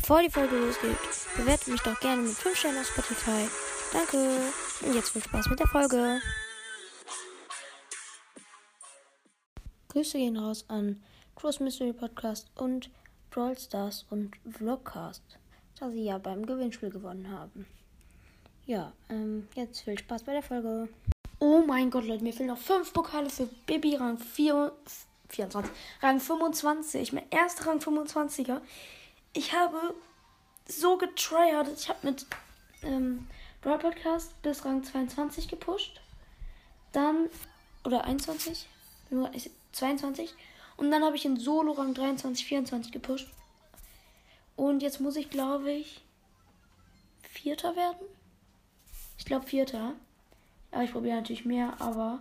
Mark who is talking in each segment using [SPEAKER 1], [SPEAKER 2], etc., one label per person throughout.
[SPEAKER 1] Bevor die Folge losgeht, bewertet mich doch gerne mit 5 Sternen auf Spotify. Danke. Und jetzt viel Spaß mit der Folge. Grüße gehen raus an Cross Mystery Podcast und Brawl Stars und Vlogcast, da sie ja beim Gewinnspiel gewonnen haben. Ja, ähm, jetzt viel Spaß bei der Folge. Oh mein Gott, Leute, mir fehlen noch 5 Pokale für Baby Rang 4, 24. Rang 25. Mein erster Rang 25er. Ich habe so getryhardet. Ich habe mit ähm, Brawl Podcast bis Rang 22 gepusht. Dann, oder 21? 22. Und dann habe ich in Solo Rang 23, 24 gepusht. Und jetzt muss ich, glaube ich, Vierter werden. Ich glaube Vierter. Aber ich probiere natürlich mehr, aber.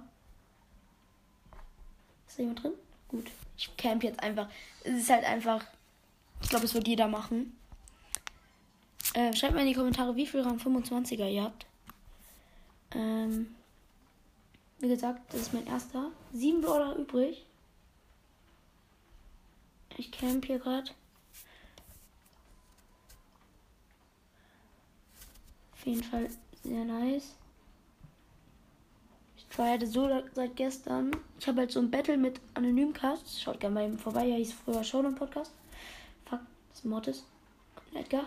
[SPEAKER 1] Ist da jemand drin? Gut. Ich camp jetzt einfach. Es ist halt einfach. Ich glaube, es wird jeder machen. Äh, schreibt mal in die Kommentare, wie viel Rang 25er ihr habt. Ähm, wie gesagt, das ist mein erster. Sieben Brawler übrig. Ich camp hier gerade. Auf jeden Fall sehr nice. Ich tryharte so seit gestern. Ich habe halt so ein Battle mit Anonymcast. Schaut gerne bei ihm vorbei. Er hieß früher Showdown Podcast. Das. Und Edgar.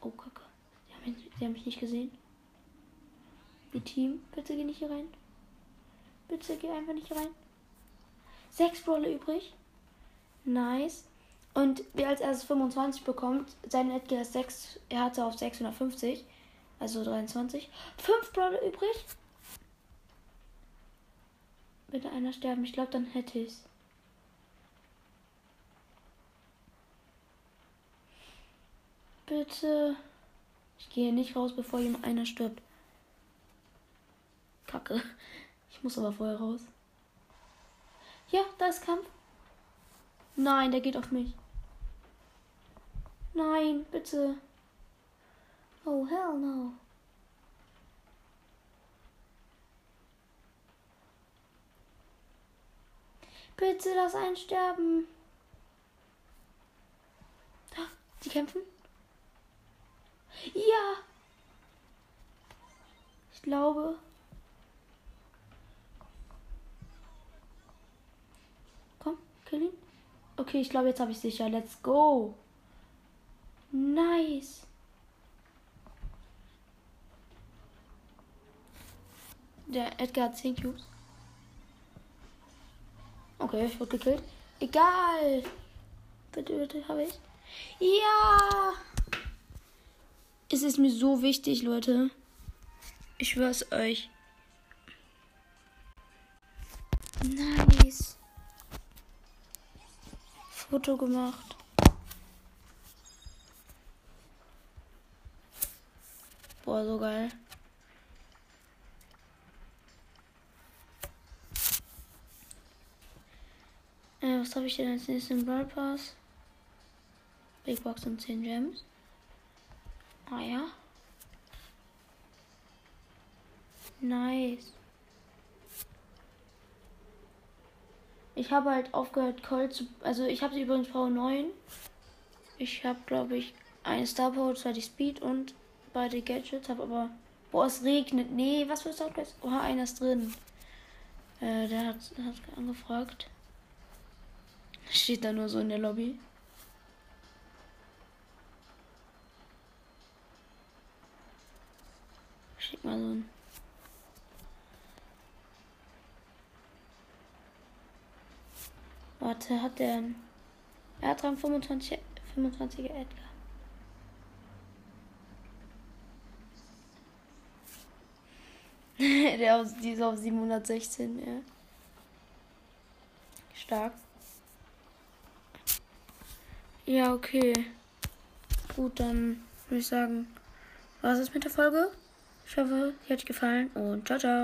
[SPEAKER 1] Oh, Kacke. Die haben, mich, die haben mich nicht gesehen. Die Team, bitte geh nicht hier rein. Bitte geh einfach nicht rein. Sechs Brawler übrig. Nice. Und wer als erstes 25 bekommt, sein Edgar ist 6, er hatte auf 650, also 23. 5 Brawler übrig. Bitte einer sterben, ich glaube, dann hätte ich's. Bitte. Ich gehe nicht raus, bevor jemand einer stirbt. Kacke. Ich muss aber vorher raus. Ja, da ist Kampf. Nein, der geht auf mich. Nein, bitte. Oh, hell no. Bitte lass einen sterben. Sie kämpfen? Ja. Ich glaube. Komm, kill ihn. Okay, ich glaube, jetzt habe ich sicher. Let's go. Nice. Der Edgar hat 10 Cubes. Okay, ich wurde gekillt. Egal. Bitte, bitte, habe ich. Ja. Es ist mir so wichtig, Leute. Ich schwör's euch. Nice. Foto gemacht. Boah, so geil. Äh, was habe ich denn als nächstes im Brawl Pass? Big Box und 10 Gems. Ah ja. Nice. Ich habe halt aufgehört, Colt zu. Also, ich habe sie übrigens Power 9. Ich habe, glaube ich, eine Star Power, zwar die Speed und beide Gadgets. Habe aber. Boah, es regnet. Nee, was für Soundtracks? Oha, einer ist drin. Äh, der hat, hat angefragt. Steht da nur so in der Lobby. Schick mal ein. Warte, hat der. Er hat Rang 25, 25er Edgar. der aus, die ist auf 716, ja. Stark. Ja, okay. Gut, dann würde ich sagen, was ist mit der Folge? Ich hoffe, sie hat gefallen und ciao, ciao.